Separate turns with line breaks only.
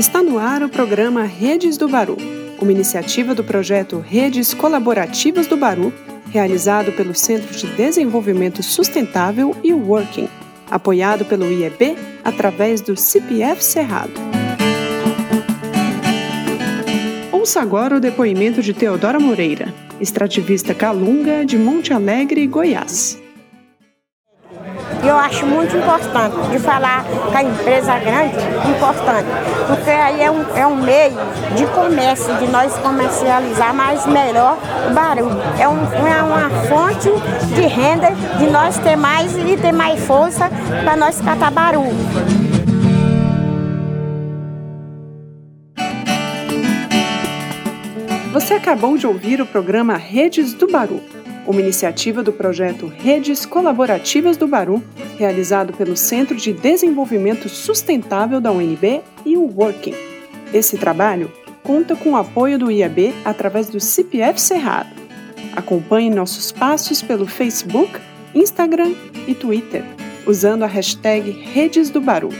Está no ar o programa Redes do Baru, uma iniciativa do projeto Redes Colaborativas do Baru, realizado pelo Centro de Desenvolvimento Sustentável e Working, apoiado pelo IEB através do CPF Cerrado. Ouça agora o depoimento de Teodora Moreira, extrativista Calunga de Monte Alegre, Goiás.
Eu acho muito importante de falar com a empresa grande, importante, porque aí é um, é um meio de comércio, de nós comercializar mais melhor o barulho. É, um, é uma fonte de renda, de nós ter mais e ter mais força para nós catar barulho.
Você acabou de ouvir o programa Redes do Baru, uma iniciativa do projeto Redes Colaborativas do Baru, realizado pelo Centro de Desenvolvimento Sustentável da UNB e o Working. Esse trabalho conta com o apoio do IAB através do CPF Cerrado. Acompanhe nossos passos pelo Facebook, Instagram e Twitter, usando a hashtag Redes do Baru.